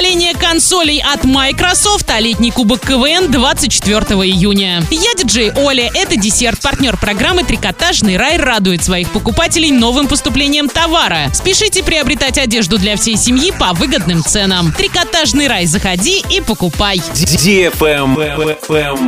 поколение консолей от Microsoft, а летний кубок КВН 24 июня. Я диджей Оля, это десерт, партнер программы «Трикотажный рай» радует своих покупателей новым поступлением товара. Спешите приобретать одежду для всей семьи по выгодным ценам. «Трикотажный рай» заходи и покупай.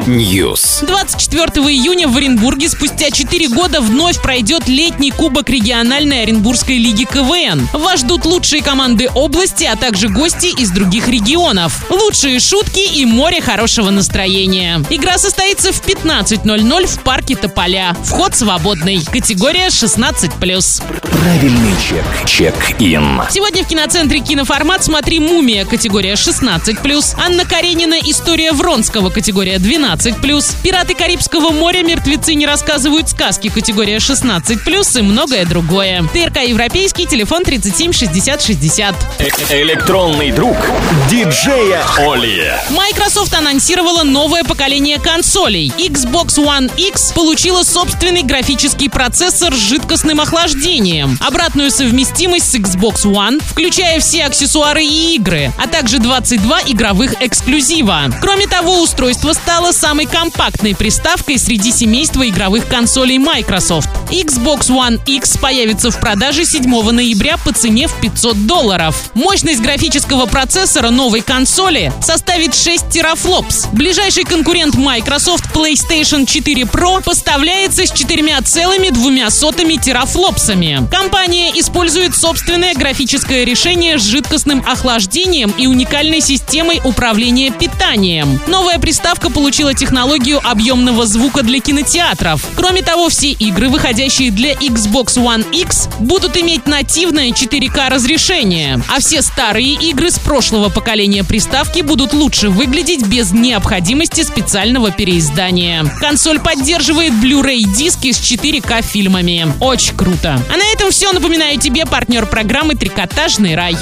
News. 24 июня в Оренбурге спустя 4 года вновь пройдет летний кубок региональной Оренбургской лиги КВН. Вас ждут лучшие команды области, а также гости из других регионов. Лучшие шутки и море хорошего настроения. Игра состоится в 15.00 в парке Тополя. Вход свободный. Категория 16+. Правильный чек. Чек-ин. Сегодня в киноцентре «Киноформат» смотри «Мумия» категория 16+, Анна Каренина «История Вронского» категория 12+, «Пираты Карибского моря. Мертвецы не рассказывают сказки» категория 16+, и многое другое. ТРК «Европейский», телефон 37 60 60. Электронный друг диджея Оли. Microsoft анонсировала новое поколение консолей. Xbox One X получила собственный графический процессор с жидкостным охлаждением, обратную совместимость с Xbox One, включая все аксессуары и игры, а также 22 игровых эксклюзива. Кроме того, устройство стало самой компактной приставкой среди семейства игровых консолей Microsoft. Xbox One X появится в продаже 7 ноября по цене в 500 долларов. Мощность графического процессора новой консоли составит 6 терафлопс. Ближайший конкурент Microsoft PlayStation 4 Pro поставляется с 4,2 терафлопсами. Компания использует собственное графическое решение с жидкостным охлаждением и уникальной системой управления питанием. Новая приставка получила технологию объемного звука для кинотеатров. Кроме того, все игры, выходящие для Xbox One X, будут иметь нативное 4К разрешение, а все старые игры с прошлого поколения приставки будут лучше выглядеть без необходимости специального переиздания. Консоль поддерживает Blu-ray диски с 4К фильмами. Очень круто. А на этом все. Напоминаю тебе партнер программы «Трикотажный рай».